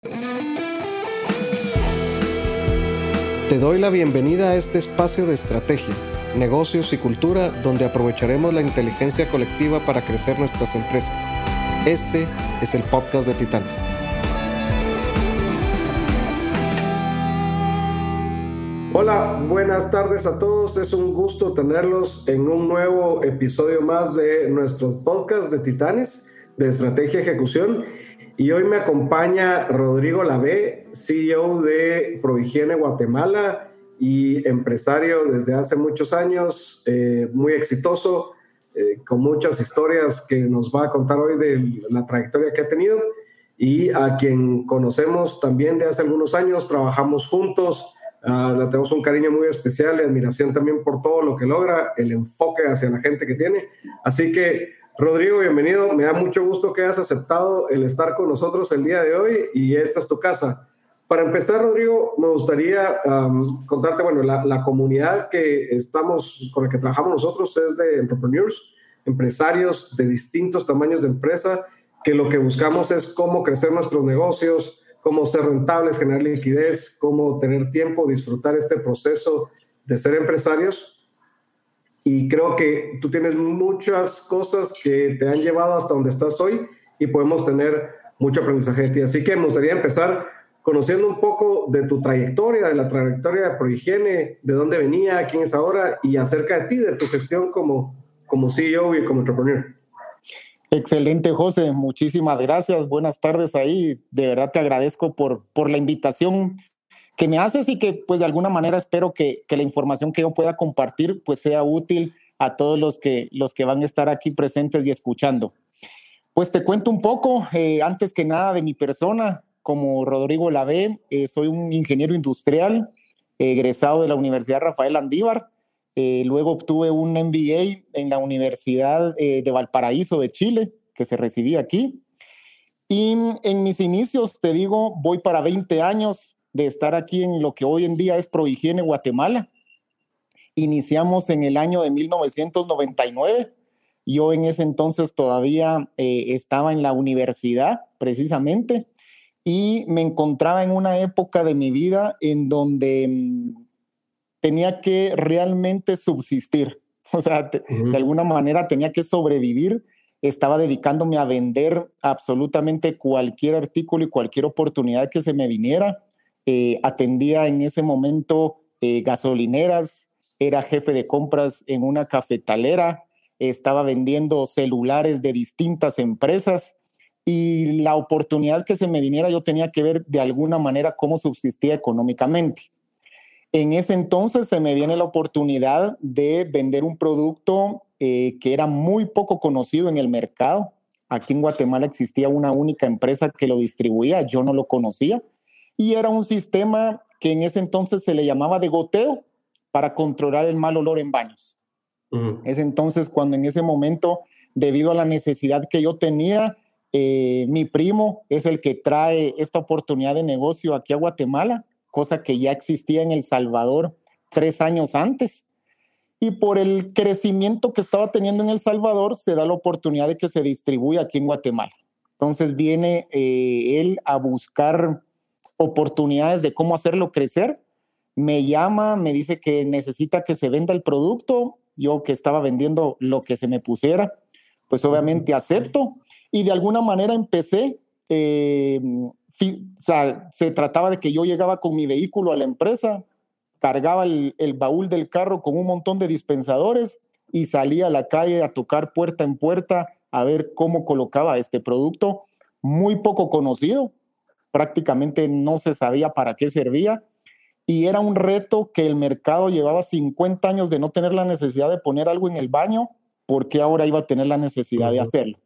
Te doy la bienvenida a este espacio de estrategia, negocios y cultura donde aprovecharemos la inteligencia colectiva para crecer nuestras empresas. Este es el podcast de Titanes. Hola, buenas tardes a todos. Es un gusto tenerlos en un nuevo episodio más de nuestro podcast de Titanes de Estrategia Ejecución. Y hoy me acompaña Rodrigo Lavé, CEO de Prohigiene Guatemala y empresario desde hace muchos años, eh, muy exitoso, eh, con muchas historias que nos va a contar hoy de la trayectoria que ha tenido y a quien conocemos también de hace algunos años, trabajamos juntos, uh, le tenemos un cariño muy especial y admiración también por todo lo que logra, el enfoque hacia la gente que tiene. Así que Rodrigo, bienvenido. Me da mucho gusto que hayas aceptado el estar con nosotros el día de hoy y esta es tu casa. Para empezar, Rodrigo, me gustaría contarte, bueno, la, comunidad que estamos, con la que trabajamos nosotros es de entrepreneurs, empresarios de distintos tamaños de empresa, que lo que buscamos es cómo crecer nuestros negocios, cómo ser rentables, generar liquidez, cómo tener tiempo, disfrutar este proceso de ser empresarios y creo que tú tienes muchas cosas que te han llevado hasta donde estás hoy y podemos tener mucho aprendizaje de ti. Así que me gustaría empezar conociendo un poco de tu trayectoria, de la trayectoria de Prohigiene, de dónde venía, quién es ahora y acerca de ti, de tu gestión como, como CEO y como entrepreneur. Excelente, José. Muchísimas gracias. Buenas tardes ahí. De verdad te agradezco por, por la invitación que me haces y que pues de alguna manera espero que, que, la información que yo pueda compartir pues sea útil a todos los que, los que van a estar aquí presentes y escuchando. Pues te cuento un poco, eh, antes que nada, de mi persona. Como Rodrigo Lavé, eh, soy un ingeniero industrial egresado de la Universidad Rafael Andívar. Eh, luego obtuve un MBA en la Universidad de Valparaíso de Chile, que se recibía aquí. Y en mis inicios, te digo, voy para 20 años de estar aquí en lo que hoy en día es Prohigiene Guatemala. Iniciamos en el año de 1999. Yo en ese entonces todavía eh, estaba en la universidad, precisamente, y me encontraba en una época de mi vida en donde mm, tenía que realmente subsistir. O sea, de alguna manera tenía que sobrevivir. Estaba dedicándome a vender absolutamente cualquier artículo y cualquier oportunidad que se me viniera eh, atendía en ese momento eh, gasolineras, era jefe de compras en una cafetalera, estaba vendiendo celulares de distintas empresas y la oportunidad que se me viniera yo tenía que ver de alguna manera cómo subsistía económicamente. En ese entonces se me viene la oportunidad de vender un producto eh, que era muy poco conocido en el mercado. Aquí en Guatemala existía una única empresa que lo distribuía, yo no lo conocía y era un sistema que en ese entonces se le llamaba de goteo para controlar el mal olor en baños. Es entonces cuando en ese momento, debido a la necesidad que yo tenía, eh, mi primo es el que trae esta oportunidad de negocio aquí a Guatemala, cosa que ya existía en El Salvador tres años antes. Y por el crecimiento que estaba teniendo en El Salvador, se da la oportunidad de que se distribuya aquí en Guatemala. Entonces viene eh, él a buscar oportunidades de cómo hacerlo crecer. Me llama, me dice que necesita que se venda el producto. Yo que estaba vendiendo lo que se me pusiera, pues obviamente acepto. Y de alguna manera empecé, eh, o sea, se trataba de que yo llegaba con mi vehículo a la empresa, cargaba el, el baúl del carro con un montón de dispensadores y salía a la calle a tocar puerta en puerta a ver cómo colocaba este producto muy poco conocido, prácticamente no se sabía para qué servía y era un reto que el mercado llevaba 50 años de no tener la necesidad de poner algo en el baño, porque ahora iba a tener la necesidad de hacerlo?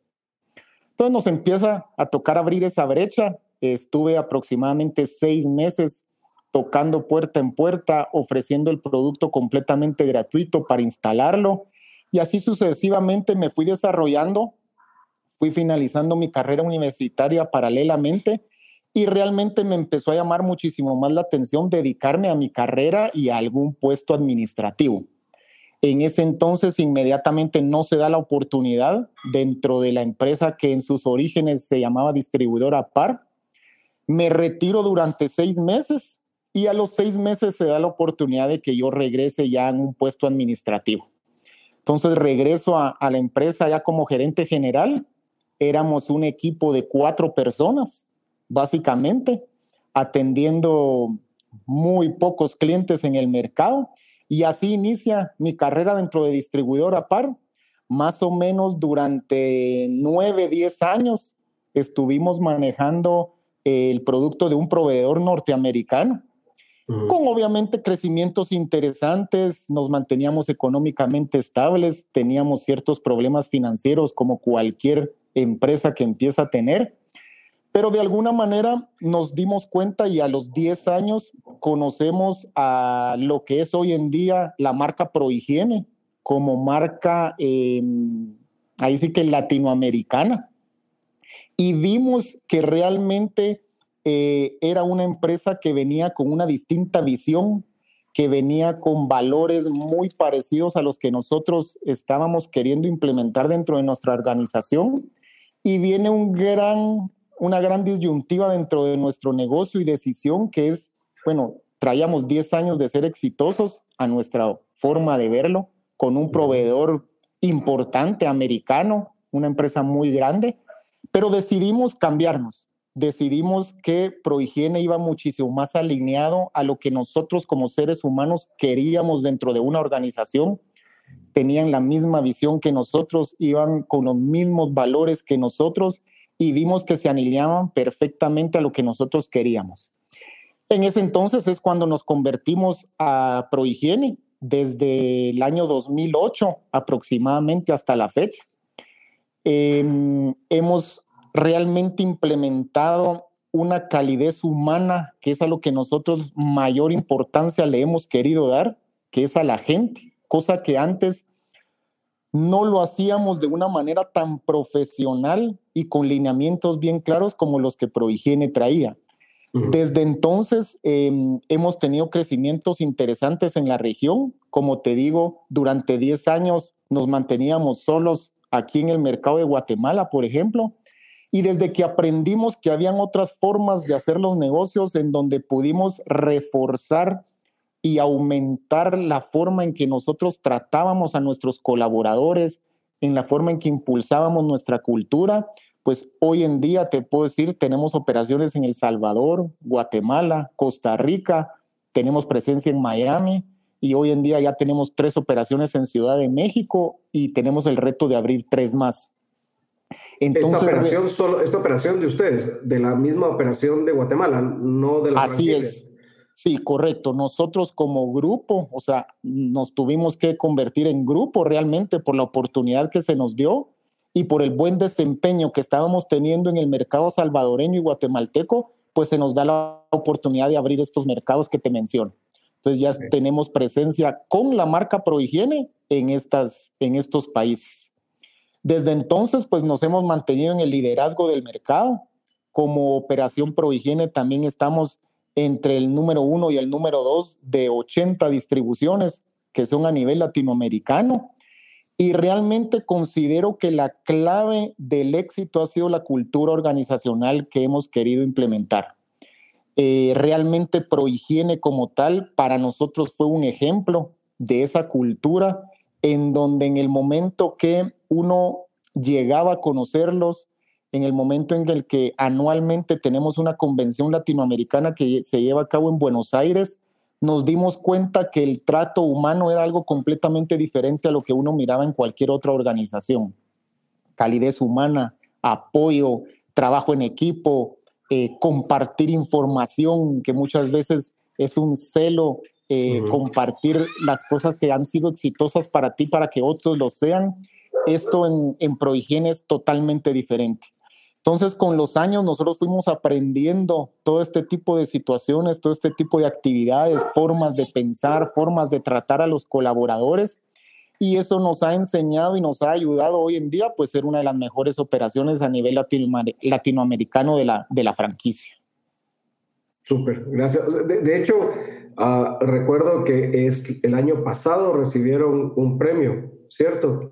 Entonces nos empieza a tocar abrir esa brecha. Estuve aproximadamente seis meses tocando puerta en puerta, ofreciendo el producto completamente gratuito para instalarlo. Y así sucesivamente me fui desarrollando, fui finalizando mi carrera universitaria paralelamente y realmente me empezó a llamar muchísimo más la atención dedicarme a mi carrera y a algún puesto administrativo. En ese entonces inmediatamente no se da la oportunidad dentro de la empresa que en sus orígenes se llamaba distribuidora PAR. Me retiro durante seis meses y a los seis meses se da la oportunidad de que yo regrese ya en un puesto administrativo. Entonces regreso a, a la empresa ya como gerente general. Éramos un equipo de cuatro personas, básicamente, atendiendo muy pocos clientes en el mercado. Y así inicia mi carrera dentro de distribuidora PAR. Más o menos durante nueve, diez años estuvimos manejando el producto de un proveedor norteamericano con obviamente crecimientos interesantes, nos manteníamos económicamente estables, teníamos ciertos problemas financieros como cualquier empresa que empieza a tener, pero de alguna manera nos dimos cuenta y a los 10 años conocemos a lo que es hoy en día la marca Prohigiene como marca, em, ahí sí que latinoamericana. Y vimos que realmente eh, era una empresa que venía con una distinta visión, que venía con valores muy parecidos a los que nosotros estábamos queriendo implementar dentro de nuestra organización. Y viene un gran, una gran disyuntiva dentro de nuestro negocio y decisión que es, bueno, traíamos 10 años de ser exitosos a nuestra forma de verlo, con un proveedor importante americano, una empresa muy grande, pero decidimos cambiarnos decidimos que Prohigiene iba muchísimo más alineado a lo que nosotros como seres humanos queríamos dentro de una organización. Tenían la misma visión que nosotros, iban con los mismos valores que nosotros y vimos que se alineaban perfectamente a lo que nosotros queríamos. En ese entonces es cuando nos convertimos a Prohigiene, desde el año 2008 aproximadamente hasta la fecha. Em, hemos realmente implementado una calidez humana, que es a lo que nosotros mayor importancia le hemos querido dar, que es a la gente, cosa que antes no lo hacíamos de una manera tan profesional y con lineamientos bien claros como los que Prohigiene traía. Desde entonces em, hemos tenido crecimientos interesantes en la región. Como te digo, durante 10 años nos manteníamos solos aquí en el mercado de Guatemala, por ejemplo, y desde que aprendimos que habían otras formas de hacer los negocios en donde pudimos reforzar y aumentar la forma en que nosotros tratábamos a nuestros colaboradores, en la forma en que impulsábamos nuestra cultura, pues hoy en día te puedo decir, tenemos operaciones en El Salvador, Guatemala, Costa Rica, tenemos presencia en Miami y hoy en día ya tenemos tres operaciones en Ciudad de México y tenemos el reto de abrir tres más esta operación solo, esta operación de ustedes, de la misma operación de Guatemala, no de la Así es. Sí, correcto. Nosotros como grupo, o sea, nos tuvimos que convertir en grupo realmente por la oportunidad que se nos dio y por el buen desempeño que estábamos teniendo en el mercado salvadoreño y guatemalteco, pues se nos da la oportunidad de abrir estos mercados que te menciono. Entonces ya tenemos presencia con la marca Prohigiene en, estas, en estos países. Desde entonces, pues nos hemos mantenido en el liderazgo del mercado. Como Operación Prohigiene también estamos entre el número uno y el número dos de 80 distribuciones que son a nivel latinoamericano. Y realmente considero que la clave del éxito ha sido la cultura organizacional que hemos querido implementar. Eh, realmente Prohigiene como tal para nosotros fue un ejemplo de esa cultura en donde en el momento que uno llegaba a conocerlos, en el momento en el que anualmente tenemos una convención latinoamericana que se lleva a cabo en Buenos Aires, nos dimos cuenta que el trato humano era algo completamente diferente a lo que uno miraba en cualquier otra organización. Calidez humana, apoyo, trabajo en equipo, eh, compartir información, que muchas veces es un celo eh, compartir las cosas que han sido exitosas para ti para que otros lo sean. Esto en, en Prohigiene es totalmente diferente. Entonces, con los años nosotros fuimos aprendiendo todo este tipo de situaciones, todo este tipo de actividades, formas de pensar, formas de tratar a los colaboradores. Y eso nos ha enseñado y nos ha ayudado hoy en día, pues, ser una de las mejores operaciones a nivel latinoamericano de la, de la franquicia. Súper, gracias. De, hecho, ah, recuerdo que es, el año pasado recibieron un premio, ¿cierto?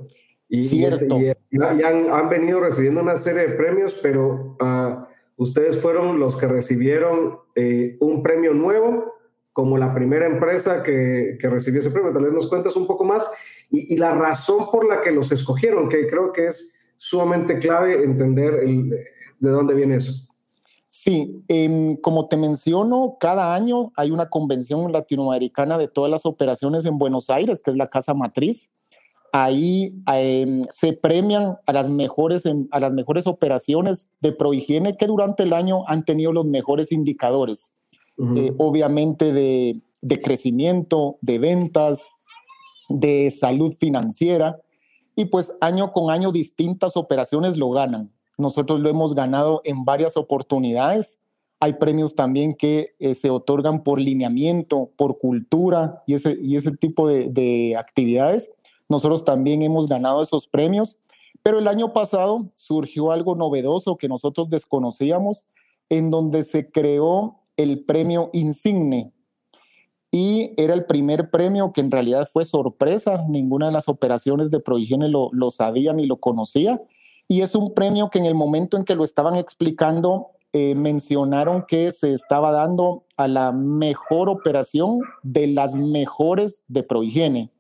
Y, Cierto. Y, han, venido recibiendo una serie de premios, pero uh, ustedes fueron los que recibieron eh, un premio nuevo como la primera empresa que, que, recibió ese premio. Tal vez nos cuentas un poco más y, y, la razón por la que los escogieron, que creo que es sumamente clave entender el, de dónde viene eso. Sí, eh, como te menciono, cada año hay una convención latinoamericana de todas las operaciones en Buenos Aires, que es la casa matriz. Ahí eh, se premian a las, mejores, a las mejores operaciones de prohigiene que durante el año han tenido los mejores indicadores. Uh -huh. eh, obviamente de, de crecimiento, de ventas, de salud financiera. Y pues año con año distintas operaciones lo ganan. Nosotros lo hemos ganado en varias oportunidades. Hay premios también que eh, se otorgan por lineamiento, por cultura y ese, y ese tipo de, de actividades. Nosotros también hemos ganado esos premios, pero el año pasado surgió algo novedoso que nosotros desconocíamos, en donde se creó el premio Insigne. Y era el primer premio que en realidad fue sorpresa, ninguna de las operaciones de Prohigiene lo, lo sabía ni lo conocía y es un premio que en el momento en que lo estaban explicando, eh, mencionaron que se estaba dando a la mejor operación de las mejores de Prohigiene.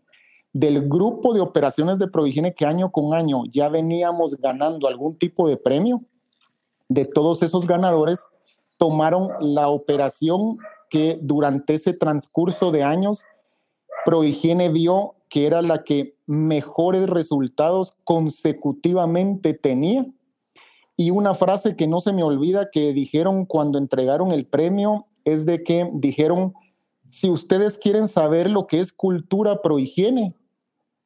Del grupo de operaciones de Prohigiene que año con año ya veníamos ganando algún tipo de premio, de todos esos ganadores, tomaron la operación que durante ese transcurso de años Prohigiene vio que era la que mejores resultados consecutivamente tenía. Y una frase que no se me olvida que dijeron cuando entregaron el premio es de que dijeron, si ustedes quieren saber lo que es cultura prohigiene,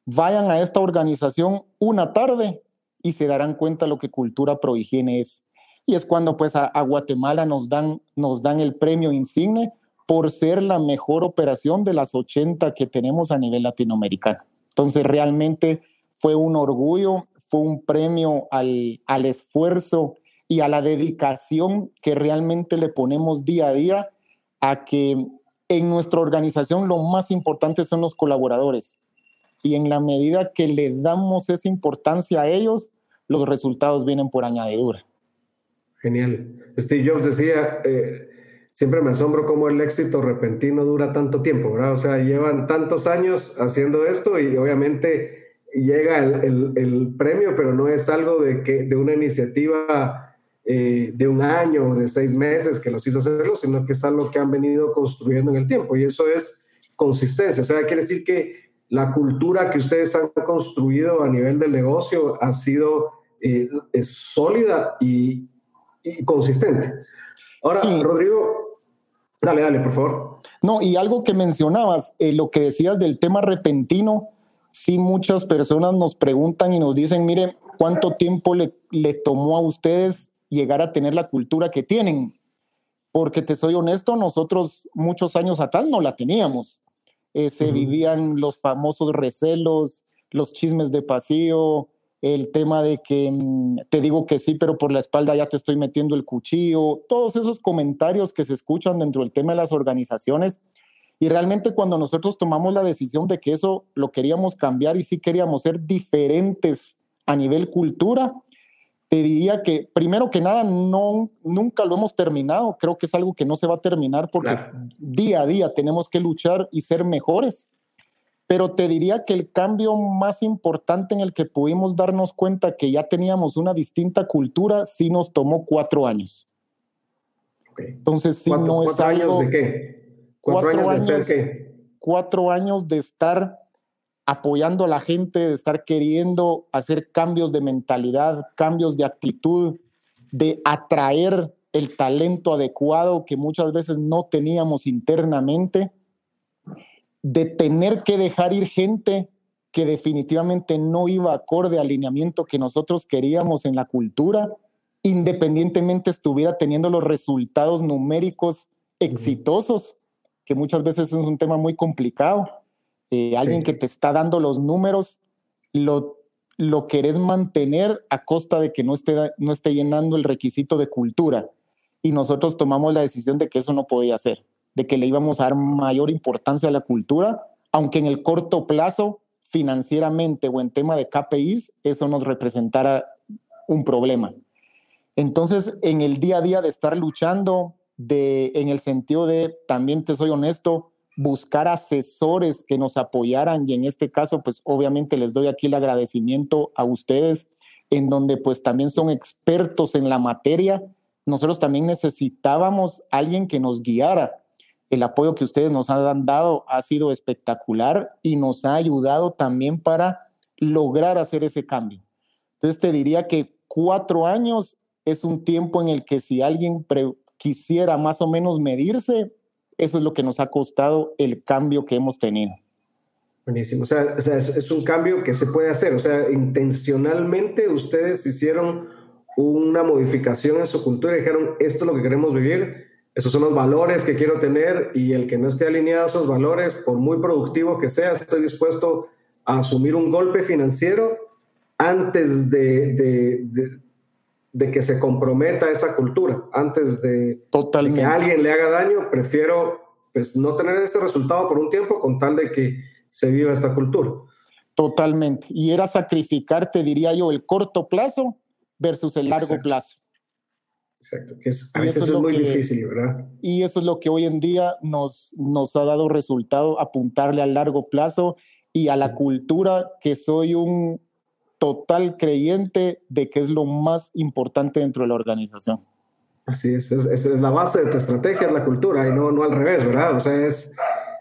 vayan a esta organización una tarde y se darán cuenta lo que cultura prohigiene es. Y es cuando pues a, a Guatemala nos dan, nos dan el premio insigne por ser la mejor operación de las 80 que tenemos a nivel latinoamericano. Entonces, realmente fue un orgullo, fue un premio al, al esfuerzo y a la dedicación que realmente le ponemos día a día a que en nuestra organización lo más importante son los colaboradores. Y en la medida que le damos esa importancia a ellos, los resultados vienen por añadidura. Genial. Steve Jobs decía, eh, siempre me asombro cómo el éxito repentino dura tanto tiempo, ¿verdad? O sea, llevan tantos años haciendo esto y obviamente llega el, el, premio, pero no es algo de, que, de una iniciativa eh, de un año o de seis meses que los hizo hacerlo, sino que es algo que han venido construyendo en el tiempo y eso es consistencia. O sea, quiere decir que la cultura que ustedes han construido a nivel del negocio ha sido eh, sólida y, y consistente. Ahora, sí. Rodrigo, Dale, dale, por favor. No, y algo que mencionabas, eh, lo que decías del tema repentino, sí muchas personas nos preguntan y nos dicen, mire, ¿cuánto tiempo le, le tomó a ustedes llegar a tener la cultura que tienen? Porque te soy honesto, nosotros muchos años atrás no la teníamos. Eh, se uh -huh. vivían los famosos recelos, los chismes de pasillo, el tema de que mm, te digo que sí, pero por la espalda ya te estoy metiendo el cuchillo, todos esos comentarios que se escuchan dentro del tema de las organizaciones. Y realmente cuando nosotros tomamos la decisión de que eso lo queríamos cambiar y sí queríamos ser diferentes a nivel cultura, te diría que primero que nada no, nunca lo hemos terminado, creo que es algo que no se va a terminar porque claro. día a día tenemos que luchar y ser mejores pero te diría que el cambio más importante en el que pudimos darnos cuenta que ya teníamos una distinta cultura sí nos tomó cuatro años. Okay. Entonces, sí no es ¿Cuatro algo, años de qué? ¿Cuatro, cuatro años, de qué? Cuatro años de estar apoyando a la gente, de estar queriendo hacer cambios de mentalidad, cambios de actitud, de atraer el talento adecuado que muchas veces no teníamos internamente de tener que dejar ir gente que definitivamente no iba acorde al alineamiento que nosotros queríamos en la cultura, independientemente estuviera teniendo los resultados numéricos exitosos, que muchas veces es un tema muy complicado. Eh, alguien sí. que te está dando los números, lo, lo querés mantener a costa de que no esté, no esté llenando el requisito de cultura. Y nosotros tomamos la decisión de que eso no podía ser de que le íbamos a dar mayor importancia a la cultura, aunque en el corto plazo, financieramente o en tema de KPIs, eso nos representara un problema. Entonces, en el día a día de estar luchando, de, en el sentido de, también te soy honesto, buscar asesores que nos apoyaran y en este caso, pues obviamente les doy aquí el agradecimiento a ustedes, en donde pues también son expertos en la materia. Nosotros también necesitábamos alguien que nos guiara. El apoyo que ustedes nos han dado ha sido espectacular y nos ha ayudado también para lograr hacer ese cambio. Entonces te diría que cuatro años es un tiempo en el que si alguien quisiera más o menos medirse, eso es lo que nos ha costado el cambio que hemos tenido. Buenísimo, o sea, es, un cambio que se puede hacer, o sea, intencionalmente ustedes hicieron una modificación en su cultura y dijeron, esto es lo que queremos vivir, esos son los valores que quiero tener y el que no esté alineado a esos valores, por muy productivo que sea, estoy dispuesto a asumir un golpe financiero antes de, de que se comprometa esa cultura. Antes de, que alguien le haga daño, prefiero pues, no tener ese resultado por un tiempo con tal de que se viva esta cultura. Totalmente. Y era sacrificar, te diría yo, el corto plazo versus el largo plazo. Exacto, que a veces es, muy difícil, ¿verdad? Y eso es lo que hoy en día nos, nos ha dado resultado, apuntarle al largo plazo y a la cultura, que soy un total creyente de que es lo más importante dentro de la organización. Así es, es, la base de tu estrategia, es la cultura y no, no al revés, ¿verdad? O sea, es,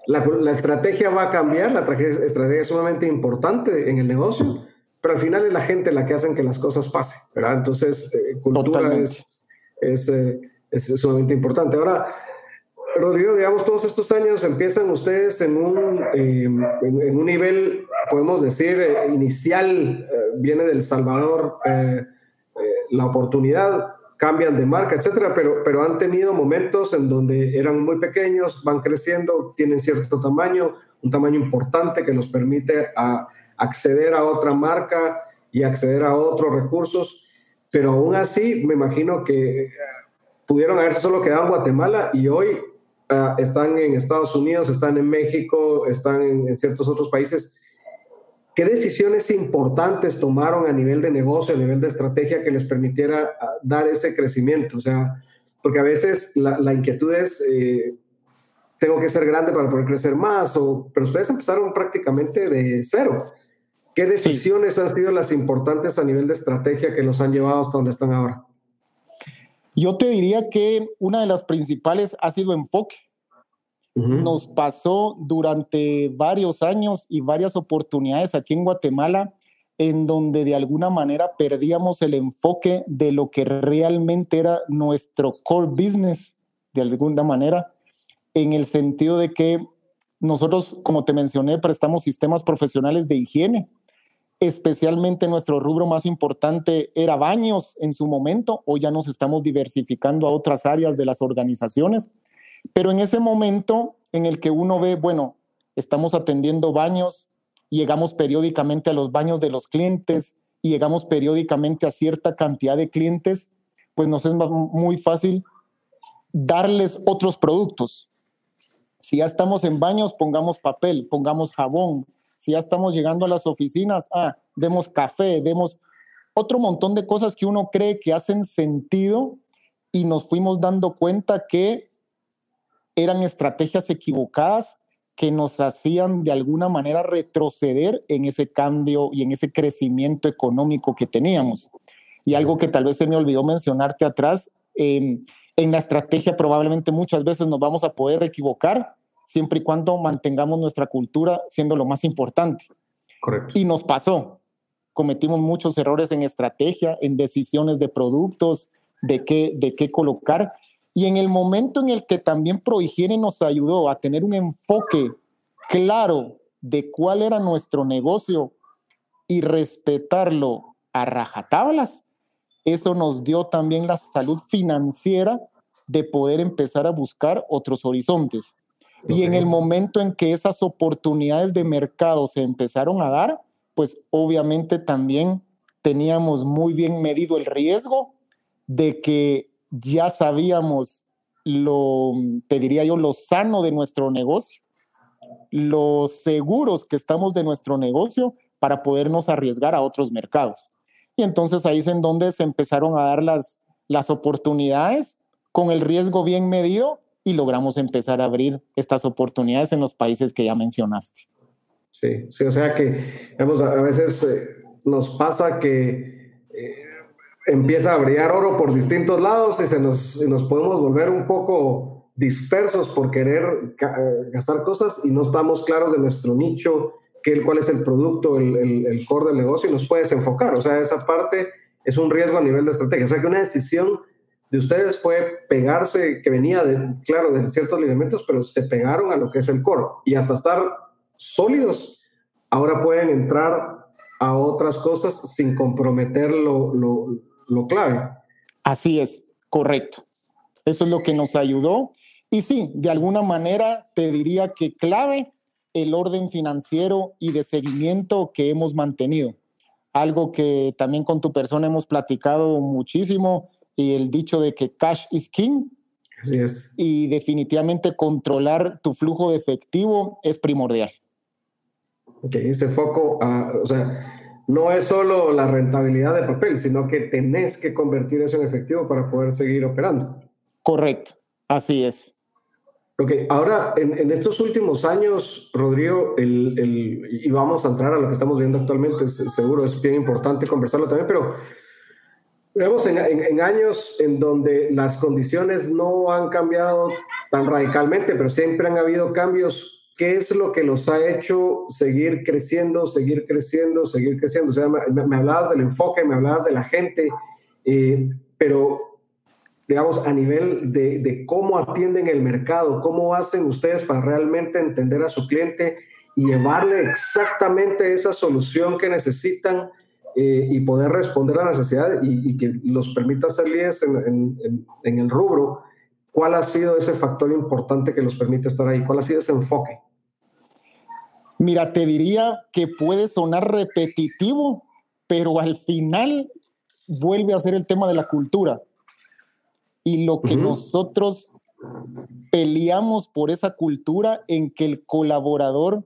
la, la estrategia va a cambiar, la estrategia es sumamente importante en el negocio, pero al final es la gente la que hace que las cosas pasen, ¿verdad? Entonces, eh, cultura es, es, eh, es, sumamente importante. Ahora, Rodrigo, digamos, todos estos años empiezan ustedes en un, eh, en, un nivel, podemos decir, eh, inicial, eh, viene del Salvador la oportunidad, cambian de marca, etcétera, pero, pero han tenido momentos en donde eran muy pequeños, van creciendo, tienen cierto tamaño, un tamaño importante que los permite a acceder a otra marca y acceder a otros recursos, pero aún así me imagino que pudieron haberse solo quedado en Guatemala y hoy Ah, están en Estados Unidos, están en México, están en, ciertos otros países. ¿Qué decisiones importantes tomaron a nivel de negocio, a nivel de estrategia que les permitiera ah, dar ese crecimiento? O sea, porque a veces la, inquietud es, eh, tengo que ser grande para poder crecer más, o, pero ustedes empezaron prácticamente de cero. ¿Qué decisiones han sido las importantes a nivel de estrategia que los han llevado hasta donde están ahora? Yo te diría que una de las principales ha sido enfoque. Nos pasó durante varios años y varias oportunidades aquí en Guatemala en donde de alguna manera perdíamos el enfoque de lo que realmente era nuestro core business, de alguna manera, en el sentido de que nosotros, como te mencioné, prestamos sistemas profesionales de higiene especialmente nuestro rubro más importante era baños en su momento, o ya nos estamos diversificando a otras áreas de las organizaciones, pero en ese momento en el que uno ve, bueno, estamos atendiendo baños, llegamos periódicamente a los baños de los clientes y llegamos periódicamente a cierta cantidad de clientes, pues nos es muy fácil darles otros productos. Si ya estamos en baños, pongamos papel, pongamos jabón, si ya estamos llegando a las oficinas, ah, demos café, demos otro montón de cosas que uno cree que hacen sentido y nos fuimos dando cuenta que eran estrategias equivocadas que nos hacían de alguna manera retroceder en ese cambio y en ese crecimiento económico que teníamos. Y algo que tal vez se me olvidó mencionarte atrás, en la estrategia probablemente muchas veces nos vamos a poder equivocar, siempre y cuando mantengamos nuestra cultura siendo lo más importante. Correcto. Y nos pasó. Cometimos muchos errores en estrategia, en decisiones de productos, de qué, de qué colocar. Y en el momento en el que también Prohigiene nos ayudó a tener un enfoque claro de cuál era nuestro negocio y respetarlo a rajatablas, eso nos dio también la salud financiera de poder empezar a buscar otros horizontes. Y en el momento en que esas oportunidades de mercado se empezaron a dar, pues obviamente también teníamos muy bien medido el riesgo de que ya sabíamos lo, te diría yo, lo sano de nuestro negocio, los seguros que estamos de nuestro negocio para podernos arriesgar a otros mercados. Y entonces ahí es en donde se empezaron a dar las, las oportunidades con el riesgo bien medido y logramos empezar a abrir estas oportunidades en los países que ya mencionaste. Sí, sí o sea que a veces eh, nos pasa que eh, empieza a brillar oro por distintos lados y, se nos, nos podemos volver un poco dispersos por querer eh, gastar cosas y no estamos claros de nuestro nicho, que, cuál es el producto, el, el, el core del negocio y nos puedes enfocar. O sea, esa parte es un riesgo a nivel de estrategia. O sea, que una decisión de ustedes fue pegarse, que venía, de, claro, de ciertos elementos, pero se pegaron a lo que es el core. Y hasta estar sólidos, ahora pueden entrar a otras cosas sin comprometer lo, lo, lo clave. Así es, correcto. Eso es lo que nos ayudó. Y sí, de alguna manera te diría que clave el orden financiero y de seguimiento que hemos mantenido. Algo que también con tu persona hemos platicado muchísimo y el dicho de que cash is king. Así es. Y definitivamente controlar tu flujo de efectivo es primordial. Ok, ese foco, o sea, no es solo la rentabilidad de papel, sino que tenés que convertir eso en efectivo para poder seguir operando. Correcto, así es. Ok, ahora en, en estos últimos años, Rodrigo, el, el, y vamos a entrar a lo que estamos viendo actualmente, seguro es bien importante conversarlo también, pero Vemos en, en, años en donde las condiciones no han cambiado tan radicalmente, pero siempre han habido cambios. ¿Qué es lo que los ha hecho seguir creciendo, seguir creciendo, seguir creciendo? O sea, me, me hablabas del enfoque, me hablabas de la gente, eh, pero digamos, a nivel de, de, cómo atienden el mercado, cómo hacen ustedes para realmente entender a su cliente y llevarle exactamente esa solución que necesitan eh, y poder responder a la necesidad y, que los permita ser líderes en, en, el rubro, ¿cuál ha sido ese factor importante que los permite estar ahí? ¿Cuál ha sido ese enfoque? Mira, te diría que puede sonar repetitivo, pero al final vuelve a ser el tema de la cultura. Y lo que uh -huh. nosotros peleamos por esa cultura en que el colaborador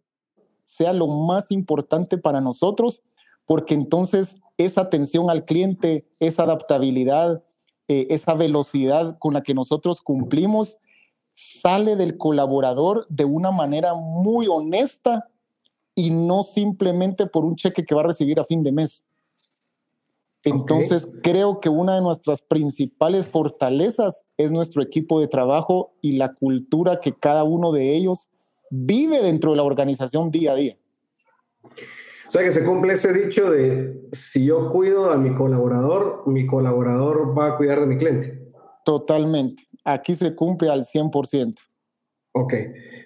sea lo más importante para nosotros porque entonces esa atención al cliente, esa adaptabilidad, eh, esa velocidad con la que nosotros cumplimos, sale del colaborador de una manera muy honesta y no simplemente por un cheque que va a recibir a fin de mes. Entonces, okay. creo que una de nuestras principales fortalezas es nuestro equipo de trabajo y la cultura que cada uno de ellos vive dentro de la organización día a día. O sea que se cumple ese dicho de si yo cuido a mi colaborador, mi colaborador va a cuidar de mi cliente. Totalmente. Aquí se cumple al 100%. Ok,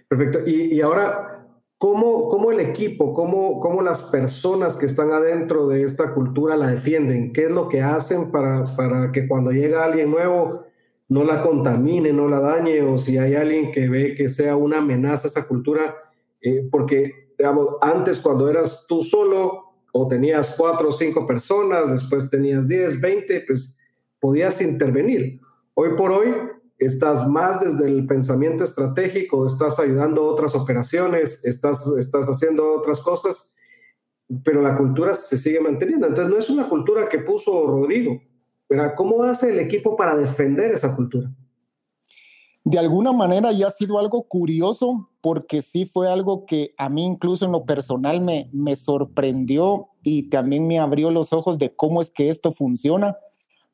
perfecto. Y, y ahora, ¿cómo, ¿cómo, el equipo, cómo, cómo las personas que están adentro de esta cultura la defienden? ¿Qué es lo que hacen para, para que cuando llega alguien nuevo no la contamine, no la dañe? O si hay alguien que ve que sea una amenaza a esa cultura, eh, porque antes cuando eras tú solo o tenías cuatro o cinco personas, después tenías 10, 20, pues podías intervenir. Hoy por hoy estás más desde el pensamiento estratégico, estás ayudando a otras operaciones, estás, estás haciendo otras cosas, pero la cultura se sigue manteniendo. Entonces no es una cultura que puso Rodrigo, pero ¿cómo hace el equipo para defender esa cultura? De alguna manera ya ha sido algo curioso porque sí fue algo que a mí incluso en lo personal me, me sorprendió y también me abrió los ojos de cómo es que esto funciona,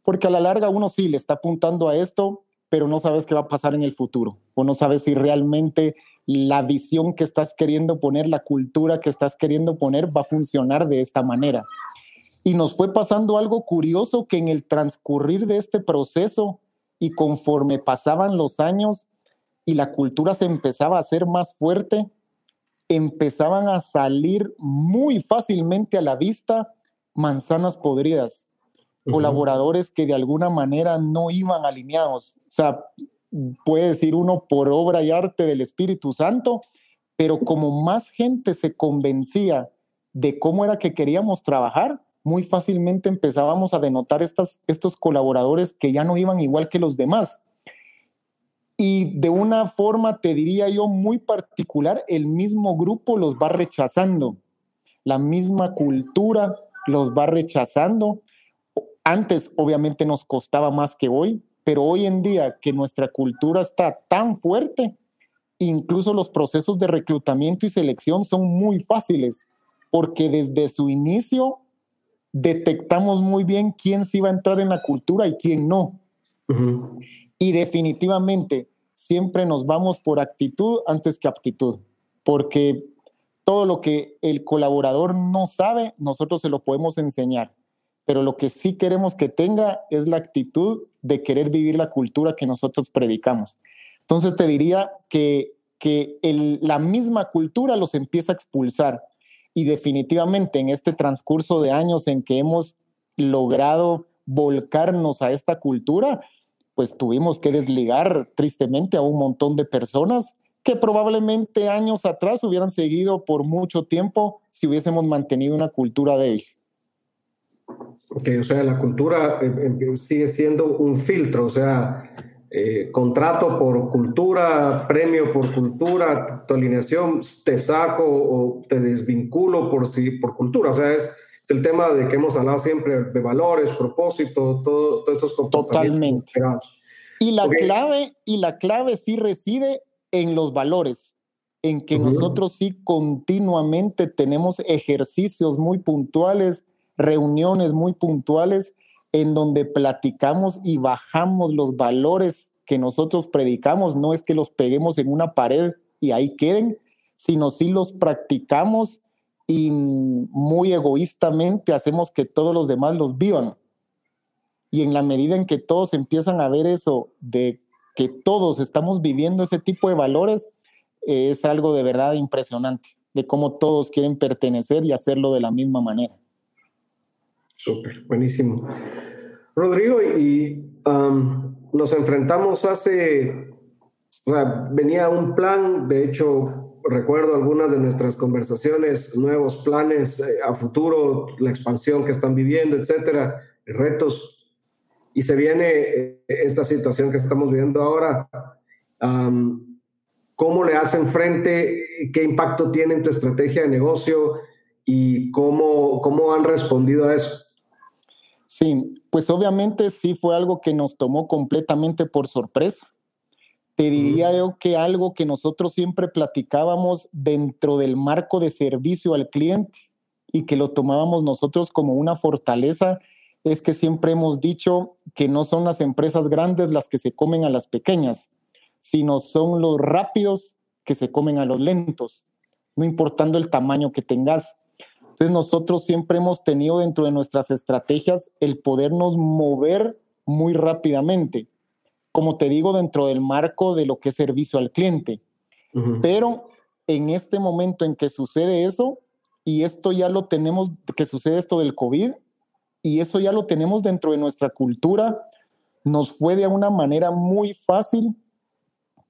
porque a la larga uno sí le está apuntando a esto, pero no sabes qué va a pasar en el futuro o no sabes si realmente la visión que estás queriendo poner, la cultura que estás queriendo poner va a funcionar de esta manera. Y nos fue pasando algo curioso que en el transcurrir de este proceso, y conforme pasaban los años y la cultura se empezaba a hacer más fuerte, empezaban a salir muy fácilmente a la vista manzanas podridas, uh -huh. colaboradores que de alguna manera no iban alineados. O sea, puede decir uno por obra y arte del Espíritu Santo, pero como más gente se convencía de cómo era que queríamos trabajar, muy fácilmente empezábamos a denotar estos colaboradores que ya no iban igual que los demás. Y de una forma, te diría yo, muy particular, el mismo grupo los va rechazando. La misma cultura los va rechazando. antes obviamente nos costaba más que hoy, pero hoy en día que nuestra cultura está tan fuerte, incluso los procesos de reclutamiento y selección son muy fáciles, porque desde su inicio detectamos muy bien quién sí va a entrar en la cultura y quién no. Y definitivamente siempre nos vamos por actitud antes que aptitud, porque todo lo que el colaborador no sabe, nosotros se lo podemos enseñar, pero lo que sí queremos que tenga es la actitud de querer vivir la cultura que nosotros predicamos. Entonces te diría que, que la misma cultura los empieza a expulsar y definitivamente en este transcurso de años en que hemos logrado volcarnos a esta cultura, pues tuvimos que desligar tristemente a un montón de personas que probablemente años atrás hubieran seguido por mucho tiempo si hubiésemos mantenido una cultura débil. Ok, o sea, la cultura eh, eh, sigue siendo un filtro, o sea, eh, contrato por cultura, premio por cultura, tu alineación, te saco o te desvinculo por, si, por cultura. O sea, es, el tema de que hemos hablado siempre de valores, propósito, todo, todos estos comportamientos. Totalmente. Y la, clave, y la clave sí reside en los valores, en que nosotros sí continuamente tenemos ejercicios muy puntuales, reuniones muy puntuales en donde platicamos y bajamos los valores que nosotros predicamos. No es que los peguemos en una pared y ahí queden, sino sí los practicamos y muy egoístamente hacemos que todos los demás los vivan. Y en la medida en que todos empiezan a ver eso, de que todos estamos viviendo ese tipo de valores, es algo de verdad impresionante, de cómo todos quieren pertenecer y hacerlo de la misma manera. Súper, buenísimo. Rodrigo, y nos enfrentamos hace, venía un plan, de hecho, recuerdo algunas de nuestras conversaciones, nuevos planes eh, a futuro, la expansión que están viviendo, etcétera, retos. Y se viene eh, esta situación que estamos viviendo ahora. ¿Cómo le hacen frente? ¿Qué impacto tiene en tu estrategia de negocio? ¿Y cómo, cómo han respondido a eso? Sí, pues obviamente sí fue algo que nos tomó completamente por sorpresa. Te diría yo que algo que nosotros siempre platicábamos dentro del marco de servicio al cliente y que lo tomábamos nosotros como una fortaleza es que siempre hemos dicho que no son las empresas grandes las que se comen a las pequeñas, sino son los rápidos que se comen a los lentos, no importando el tamaño que tengas. Entonces nosotros siempre hemos tenido dentro de nuestras estrategias el podernos mover muy rápidamente, como te digo, dentro del marco de lo que es servicio al cliente. Pero en este momento en que sucede eso, y esto ya lo tenemos, que sucede esto del COVID, y eso ya lo tenemos dentro de nuestra cultura, nos fue de una manera muy fácil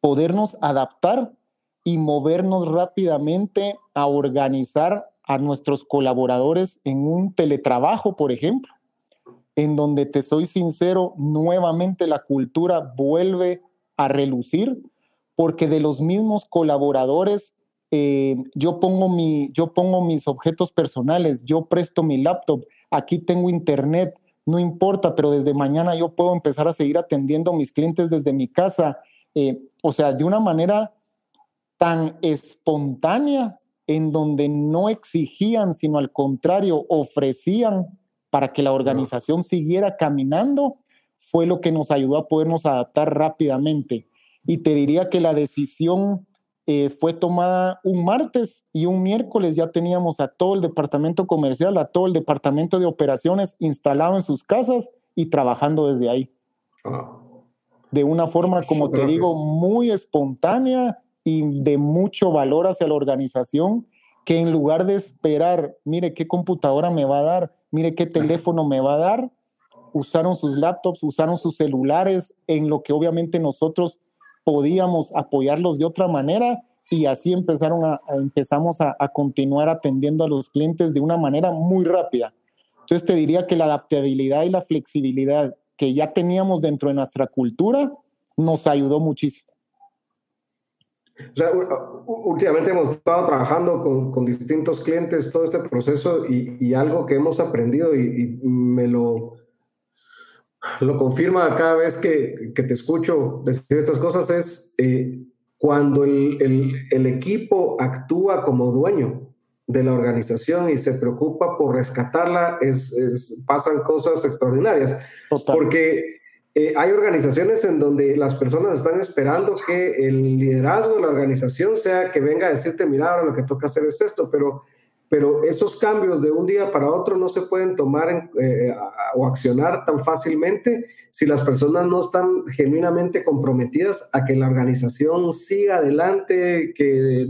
podernos adaptar y movernos rápidamente a organizar a nuestros colaboradores en un teletrabajo, por ejemplo, en donde te soy sincero, nuevamente la cultura vuelve a relucir, porque de los mismos colaboradores eh, yo, pongo mi, yo pongo mis objetos personales, yo presto mi laptop, aquí tengo internet, no importa, pero desde mañana yo puedo empezar a seguir atendiendo a mis clientes desde mi casa. Eh, o sea, de una manera tan espontánea en donde no exigían, sino al contrario, ofrecían para que la organización siguiera caminando, fue lo que nos ayudó a podernos adaptar rápidamente. Y te diría que la decisión eh, fue tomada un martes y un miércoles ya teníamos a todo el departamento comercial, a todo el departamento de operaciones instalado en sus casas y trabajando desde ahí. De una forma, como te digo, muy espontánea de mucho valor hacia la organización, que en lugar de esperar, mire qué computadora me va a dar, mire qué teléfono me va a dar, usaron sus laptops, usaron sus celulares, en lo que obviamente nosotros podíamos apoyarlos de otra manera y así empezaron a, empezamos a, a, continuar atendiendo a los clientes de una manera muy rápida. Entonces te diría que la adaptabilidad y la flexibilidad que ya teníamos dentro de nuestra cultura nos ayudó muchísimo. O sea, últimamente hemos estado trabajando con, con, distintos clientes todo este proceso y, y algo que hemos aprendido y, y, me lo lo confirma cada vez que, que te escucho decir estas cosas es eh, cuando el, el, el, equipo actúa como dueño de la organización y se preocupa por rescatarla, es, es pasan cosas extraordinarias. Porque eh, hay organizaciones en donde las personas están esperando que el liderazgo de la organización sea que venga a decirte, mira, ahora lo que toca hacer es esto, pero pero esos cambios de un día para otro no se pueden tomar eh, o accionar tan fácilmente si las personas no están genuinamente comprometidas a que la organización siga adelante, que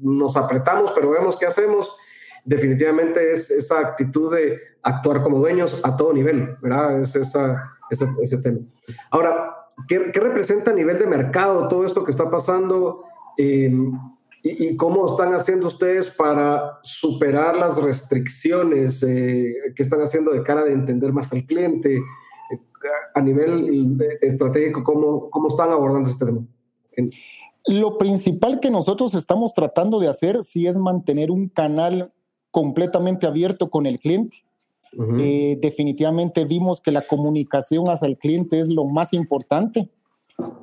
nos apretamos, pero vemos qué hacemos. Definitivamente es esa actitud de actuar como dueños a todo nivel, ¿verdad? Es esa, ese, tema. Ahora, ¿qué, ¿qué, representa a nivel de mercado todo esto que está pasando? Eh, ¿Y, cómo están haciendo ustedes para superar las restricciones eh, que están haciendo de cara de entender más al cliente? a nivel estratégico, ¿cómo, cómo están abordando este tema? Lo principal que nosotros estamos tratando de hacer sí es mantener un canal completamente abierto con el cliente. Eh, definitivamente vimos que la comunicación hacia el cliente es lo más importante.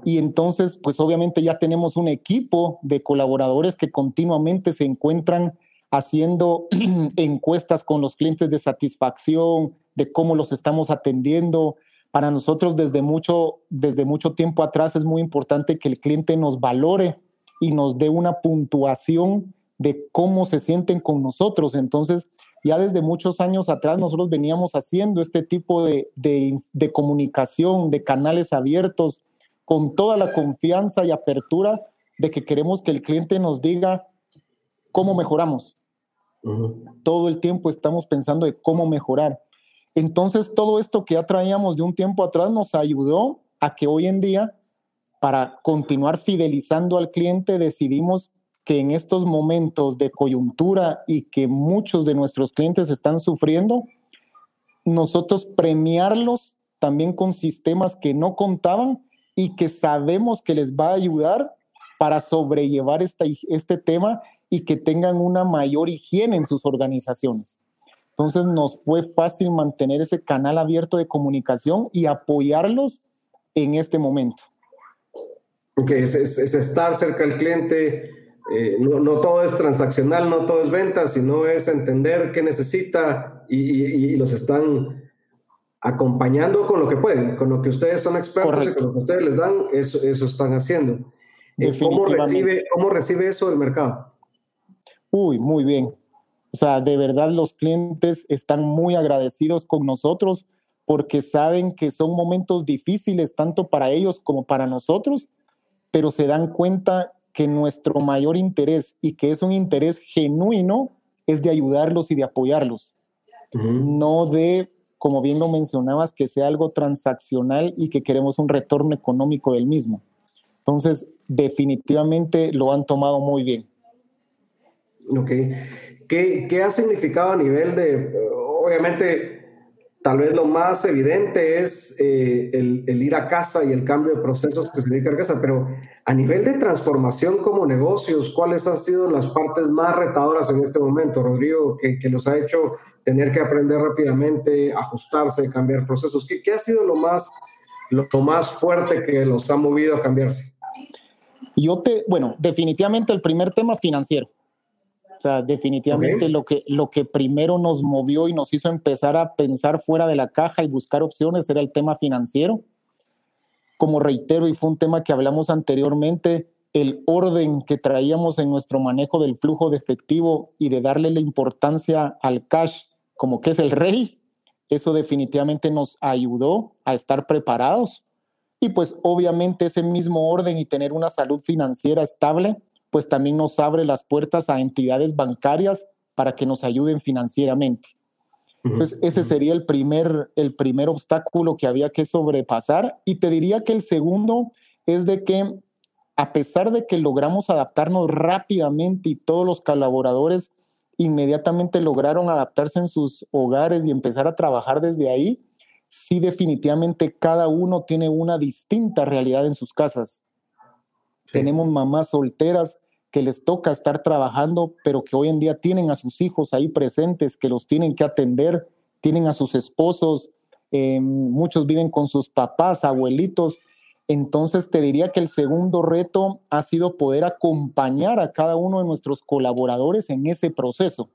Y entonces, pues obviamente ya tenemos un equipo de colaboradores que continuamente se encuentran haciendo encuestas con los clientes de satisfacción, de cómo los estamos atendiendo. Para nosotros desde mucho, desde mucho tiempo atrás es muy importante que el cliente nos valore y nos dé una puntuación de cómo se sienten con nosotros. Entonces, ya desde muchos años atrás nosotros veníamos haciendo este tipo de, de, de comunicación, de canales abiertos, con toda la confianza y apertura de que queremos que el cliente nos diga cómo mejoramos. Todo el tiempo estamos pensando de cómo mejorar. Entonces, todo esto que ya traíamos de un tiempo atrás nos ayudó a que hoy en día, para continuar fidelizando al cliente, decidimos que en estos momentos de coyuntura y que muchos de nuestros clientes están sufriendo, nosotros premiarlos también con sistemas que no contaban y que sabemos que les va a ayudar para sobrellevar este tema y que tengan una mayor higiene en sus organizaciones. Entonces nos fue fácil mantener ese canal abierto de comunicación y apoyarlos en este momento. Ok, es, estar cerca del cliente, eh, no, todo es transaccional, no todo es venta, sino es entender qué necesita y los están acompañando con lo que pueden, con lo que ustedes son expertos y con lo que ustedes les dan, eso, eso están haciendo. Eh, ¿Cómo recibe, ¿Cómo recibe eso el mercado? Uy, muy bien. O sea, de verdad los clientes están muy agradecidos con nosotros porque saben que son momentos difíciles tanto para ellos como para nosotros, pero se dan cuenta que nuestro mayor interés y que es un interés genuino es de ayudarlos y de apoyarlos, no de como bien lo mencionabas, que sea algo transaccional y que queremos un retorno económico del mismo. Entonces, definitivamente lo han tomado muy bien. Ok. ¿Qué, qué ha significado a nivel de, obviamente, tal vez lo más evidente es eh, el, ir a casa y el cambio de procesos que se dedica a casa, pero a nivel de transformación como negocios, ¿cuáles han sido las partes más retadoras en este momento, Rodrigo, que, los ha hecho tener que aprender rápidamente, ajustarse, cambiar procesos. ¿Qué, qué ha sido lo más, lo, más fuerte que los ha movido a cambiarse? Yo te, bueno, definitivamente el primer tema financiero. Sea, definitivamente lo, que, lo que primero nos movió y nos hizo empezar a pensar fuera de la caja y buscar opciones era el tema financiero. Como reitero, y fue un tema que hablamos anteriormente, el orden que traíamos en nuestro manejo del flujo de efectivo y de darle la importancia al cash como que es el rey, eso definitivamente nos ayudó a estar preparados. Y pues obviamente ese mismo orden y tener una salud financiera estable, pues también nos abre las puertas a entidades bancarias para que nos ayuden financieramente. Entonces, ese sería el primer, el primer obstáculo que había que sobrepasar. Y te diría que el segundo es de que a pesar de que logramos adaptarnos rápidamente y todos los colaboradores inmediatamente lograron adaptarse en sus hogares y empezar a trabajar desde ahí, sí definitivamente cada uno tiene una distinta realidad en sus casas. Tenemos mamás solteras que les toca estar trabajando, pero que hoy en día tienen a sus hijos ahí presentes, que los tienen que atender, tienen a sus esposos eh, muchos viven con sus papás, abuelitos. Entonces te diría que el segundo reto ha sido poder acompañar a cada uno de nuestros colaboradores en ese proceso.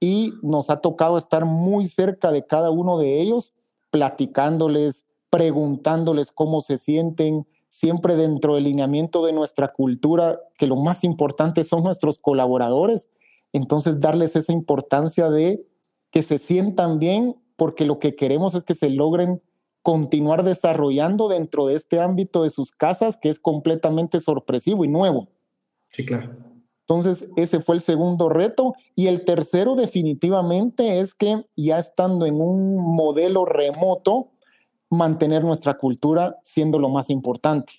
Y nos ha tocado estar muy cerca de cada uno de ellos, platicándoles, preguntándoles cómo se sienten, siempre dentro del lineamiento de nuestra cultura, que lo más importante son nuestros colaboradores. Entonces darles esa importancia de que se sientan bien, porque lo que queremos es que se logren continuar desarrollando dentro de este ámbito de sus casas, que es completamente sorpresivo y nuevo. Sí, claro. Entonces, ese fue el segundo reto. Y el tercero definitivamente es que ya estando en un modelo remoto, mantener nuestra cultura siendo lo más importante.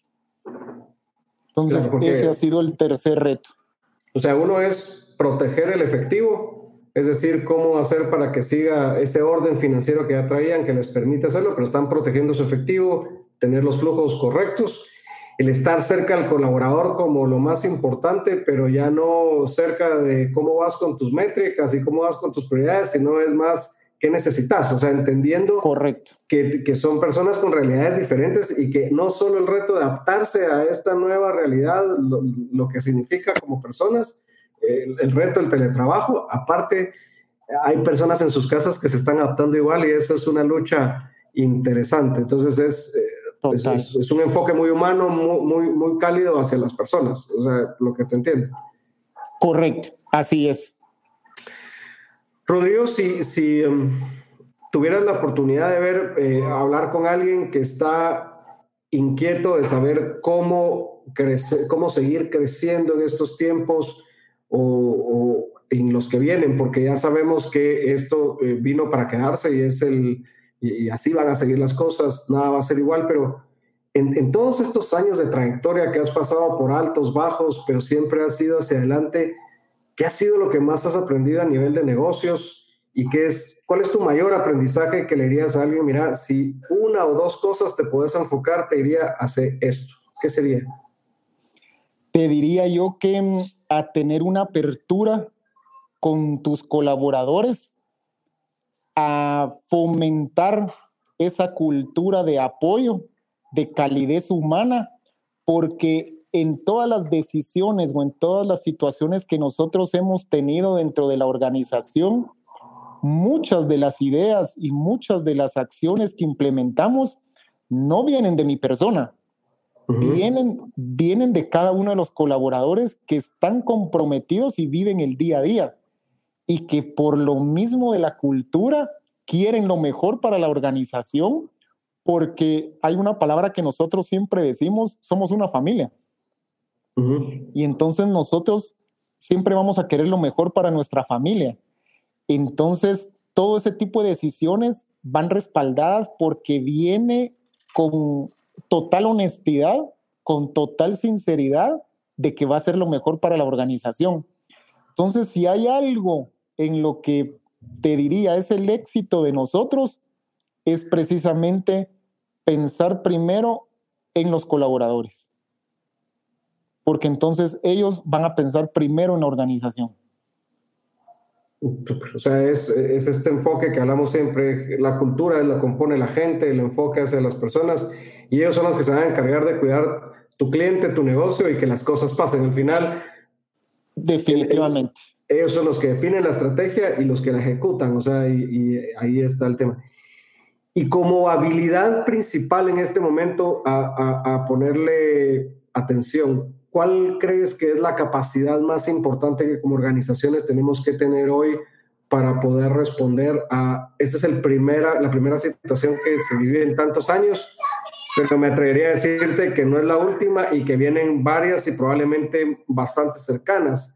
Entonces, ese ha sido el tercer reto. O sea, uno es proteger el efectivo es decir, cómo hacer para que siga ese orden financiero que ya traían, que les permite hacerlo, pero están protegiendo su efectivo, tener los flujos correctos, el estar cerca del colaborador como lo más importante, pero ya no cerca de cómo vas con tus métricas y cómo vas con tus prioridades, sino es más qué necesitas, o sea, entendiendo Correcto. Que, que, son personas con realidades diferentes y que no solo el reto de adaptarse a esta nueva realidad, lo, lo que significa como personas, el, reto del teletrabajo. Aparte, hay personas en sus casas que se están adaptando igual y eso es una lucha interesante. Entonces es, eh, es, un enfoque muy humano, muy, muy, cálido hacia las personas, o sea, lo que te entiendo. Correcto, así es. Rodrigo, si, si um, tuvieras la oportunidad de ver, eh, hablar con alguien que está inquieto de saber cómo, crecer, cómo seguir creciendo en estos tiempos, o, en los que vienen, porque ya sabemos que esto eh, vino para quedarse y es el y así van a seguir las cosas, nada va a ser igual, pero en, en, todos estos años de trayectoria que has pasado por altos, bajos, pero siempre has ido hacia adelante, ¿qué ha sido lo que más has aprendido a nivel de negocios? ¿Y qué es, cuál es tu mayor aprendizaje que le dirías a alguien? Mira, si una o dos cosas te puedes enfocar, te iría a hacer esto. ¿Qué sería? Te diría yo que mm, a tener una apertura con tus colaboradores, a fomentar esa cultura de apoyo, de calidez humana, porque en todas las decisiones o en todas las situaciones que nosotros hemos tenido dentro de la organización, muchas de las ideas y muchas de las acciones que implementamos no vienen de mi persona, vienen, vienen de cada uno de los colaboradores que están comprometidos y viven el día a día y que por lo mismo de la cultura quieren lo mejor para la organización porque hay una palabra que nosotros siempre decimos, somos una familia. Y entonces nosotros siempre vamos a querer lo mejor para nuestra familia. Entonces, todo ese tipo de decisiones van respaldadas porque viene con total honestidad, con total sinceridad de que va a ser lo mejor para la organización. Entonces, si hay algo en lo que te diría es el éxito de nosotros, es precisamente pensar primero en los colaboradores. Porque entonces ellos van a pensar primero en la organización. O sea, es, es, este enfoque que hablamos siempre, la cultura la compone la gente, el enfoque hacia las personas y ellos son los que se van a encargar de cuidar tu cliente, tu negocio y que las cosas pasen. Al final, definitivamente. Ellos son los que definen la estrategia y los que la ejecutan, o sea, y, ahí está el tema. Y como habilidad principal en este momento a, a, a ponerle atención, ¿cuál crees que es la capacidad más importante que como organizaciones tenemos que tener hoy para poder responder a, esta es el primera, la primera situación que se vive en tantos años pero me atrevería a decirte que no es la última y que vienen varias y probablemente bastante cercanas.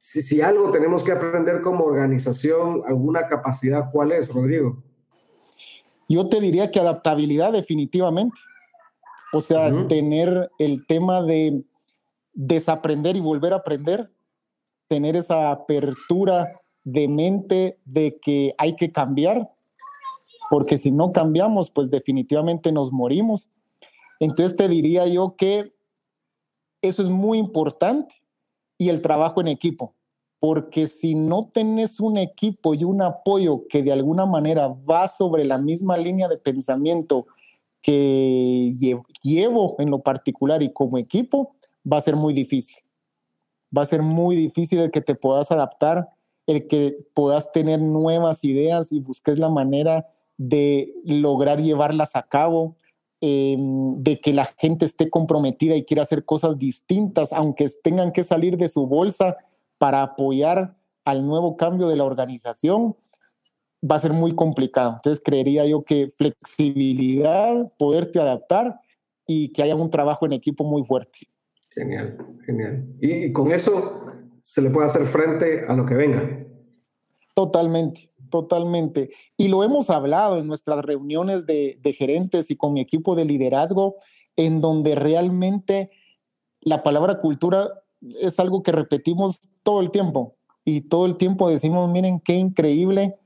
Si, si algo tenemos que aprender como organización, alguna capacidad, ¿cuál es, Rodrigo? Yo te diría que adaptabilidad definitivamente. O sea, tener el tema de desaprender y volver a aprender, tener esa apertura de mente de que hay que cambiar, porque si no cambiamos, pues definitivamente nos morimos. Entonces te diría yo que eso es muy importante y el trabajo en equipo, porque si no tenés un equipo y un apoyo que de alguna manera va sobre la misma línea de pensamiento que llevo en lo particular y como equipo, va a ser muy difícil. Va a ser muy difícil el que te puedas adaptar, el que puedas tener nuevas ideas y busques la manera de lograr llevarlas a cabo, em, de que la gente esté comprometida y quiera hacer cosas distintas, aunque tengan que salir de su bolsa para apoyar al nuevo cambio de la organización, va a ser muy complicado. Entonces creería yo que flexibilidad, poderte adaptar y que haya un trabajo en equipo muy fuerte. Genial, genial. Y, con eso se le puede hacer frente a lo que venga. Totalmente, totalmente. Y lo hemos hablado en nuestras reuniones de, de gerentes y con mi equipo de liderazgo, en donde realmente la palabra cultura es algo que repetimos todo el tiempo y todo el tiempo decimos, miren qué increíble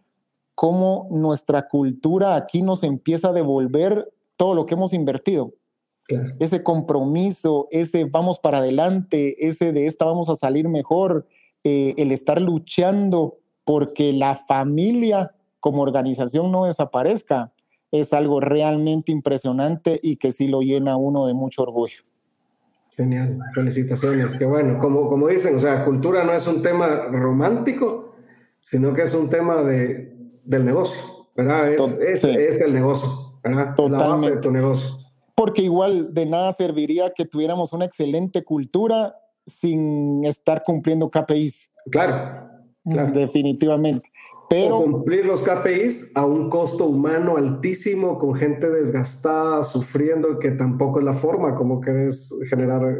cómo nuestra cultura aquí nos empieza a devolver todo lo que hemos invertido. Ese compromiso, ese vamos para adelante, ese de esta vamos a salir mejor, eh, el estar luchando porque la familia como organización no desaparezca, es algo realmente impresionante y que sí lo llena uno de mucho orgullo. Genial, felicitaciones. Qué bueno, como, como dicen, o sea, cultura no es un tema romántico, sino que es un tema de, del negocio, ¿verdad? Es, es, el negocio, ¿verdad? La base de tu negocio. Porque igual de nada serviría que tuviéramos una excelente cultura sin estar cumpliendo KPIs. Claro, claro. Definitivamente. Pero, cumplir los KPIs a un costo humano altísimo, con gente desgastada, sufriendo, que tampoco es la forma como querés generar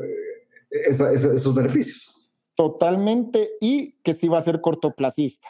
eh, esos beneficios. Totalmente, y que sí va a ser cortoplacista.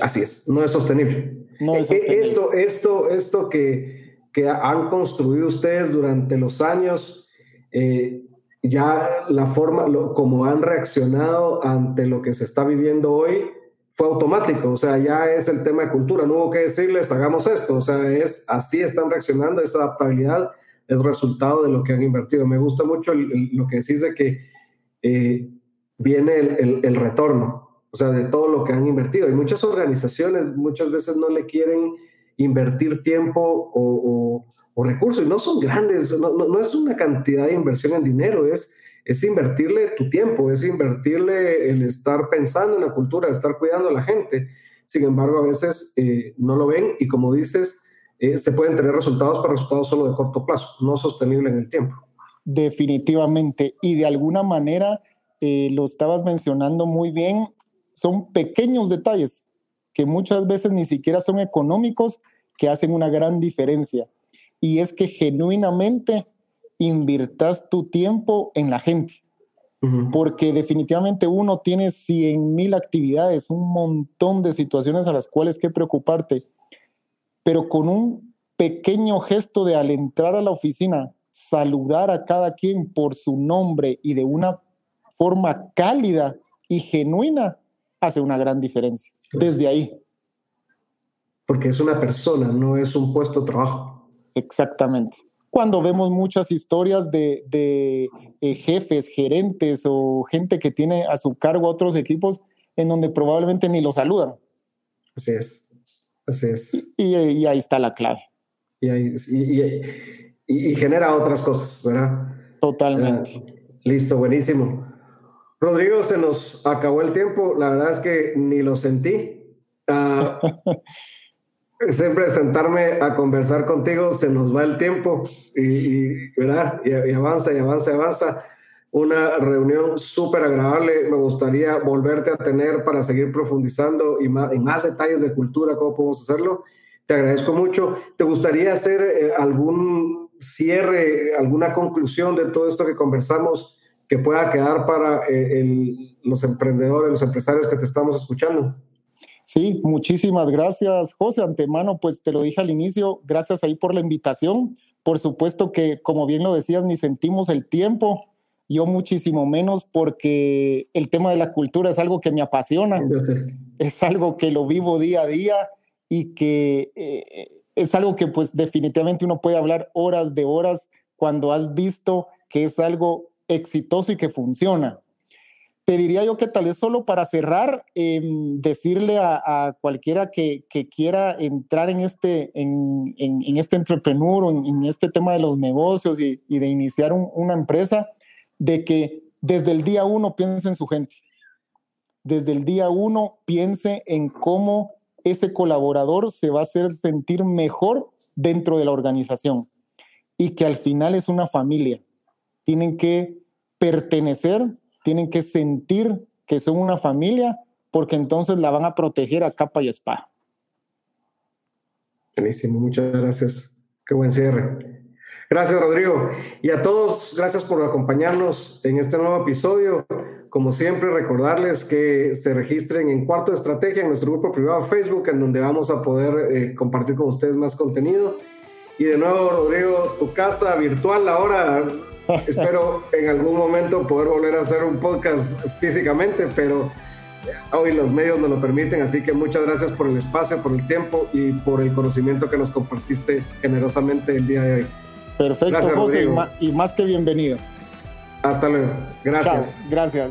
Así es, no es sostenible. No es eh, sostenible. Esto, esto, esto que, que han construido ustedes durante los años, eh, ya la forma, como han reaccionado ante lo que se está viviendo hoy, fue automático, o sea, ya es el tema de cultura, no hubo que decirles hagamos esto, o sea, es así están reaccionando, esa adaptabilidad es resultado de lo que han invertido. Me gusta mucho lo que decís de que eh, viene el, el, retorno, o sea, de todo lo que han invertido. Y muchas organizaciones muchas veces no le quieren invertir tiempo o, recursos, y no son grandes, no, no, no es una cantidad de inversión en dinero, es es invertirle tu tiempo, es invertirle el estar pensando en la cultura, estar cuidando a la gente. Sin embargo, a veces eh, no lo ven y como dices, eh, se pueden tener resultados, para resultados solo de corto plazo, no sostenible en el tiempo. Definitivamente. Y de alguna manera, eh, lo estabas mencionando muy bien, son pequeños detalles que muchas veces ni siquiera son económicos, que hacen una gran diferencia. Y es que genuinamente invirtas tu tiempo en la gente. Porque definitivamente uno tiene 100 mil actividades, un montón de situaciones a las cuales que preocuparte, pero con un pequeño gesto de al entrar a la oficina, saludar a cada quien por su nombre y de una forma cálida y genuina, hace una gran diferencia. Desde ahí. Porque es una persona, no es un puesto de trabajo. Exactamente cuando vemos muchas historias de, eh, jefes, gerentes o gente que tiene a su cargo otros equipos en donde probablemente ni lo saludan. Así es, así es. Y, ahí está la clave. Y, genera otras cosas, ¿verdad? Totalmente. listo, buenísimo. Rodrigo, se nos acabó el tiempo. La verdad es que ni lo sentí. Uh, Siempre sentarme a conversar contigo se nos va el tiempo y, ¿verdad? y, avanza y avanza y avanza. Una reunión súper agradable. Me gustaría volverte a tener para seguir profundizando y más detalles de cultura, cómo podemos hacerlo. Te agradezco mucho. ¿Te gustaría hacer eh, algún cierre, alguna conclusión de todo esto que conversamos que pueda quedar para eh, los emprendedores, los empresarios que te estamos escuchando? Sí, muchísimas gracias, José. Antemano, pues te lo dije al inicio, gracias ahí por la invitación. Por supuesto que, como bien lo decías, ni sentimos el tiempo, yo muchísimo menos porque el tema de la cultura es algo que me apasiona, es algo que lo vivo día a día y que eh, es algo que pues definitivamente uno puede hablar horas de horas cuando has visto que es algo exitoso y que funciona. te diría yo que tal vez solo para cerrar, em, decirle a, cualquiera que, quiera entrar en este, en, este entrepreneur en, este tema de los negocios y, de iniciar una empresa, de que desde el día uno piense en su gente. Desde el día uno piense en cómo ese colaborador se va a hacer sentir mejor dentro de la organización y que al final es una familia. Tienen que pertenecer tienen que sentir que son una familia porque entonces la van a proteger a capa y espada. Buenísimo, muchas gracias. Qué buen cierre. Gracias, Rodrigo. Y a todos, gracias por acompañarnos en este nuevo episodio. Como siempre, recordarles que se registren en Cuarto de Estrategia, en nuestro grupo privado Facebook, en donde vamos a poder eh, compartir con ustedes más contenido. Y de nuevo, Rodrigo, tu casa virtual ahora Espero en algún momento poder volver a hacer un podcast físicamente, pero hoy los medios nos lo permiten, así que muchas gracias por el espacio, por el tiempo y por el conocimiento que nos compartiste generosamente el día de hoy. Perfecto, José, y más que bienvenido. Hasta luego. Gracias. gracias.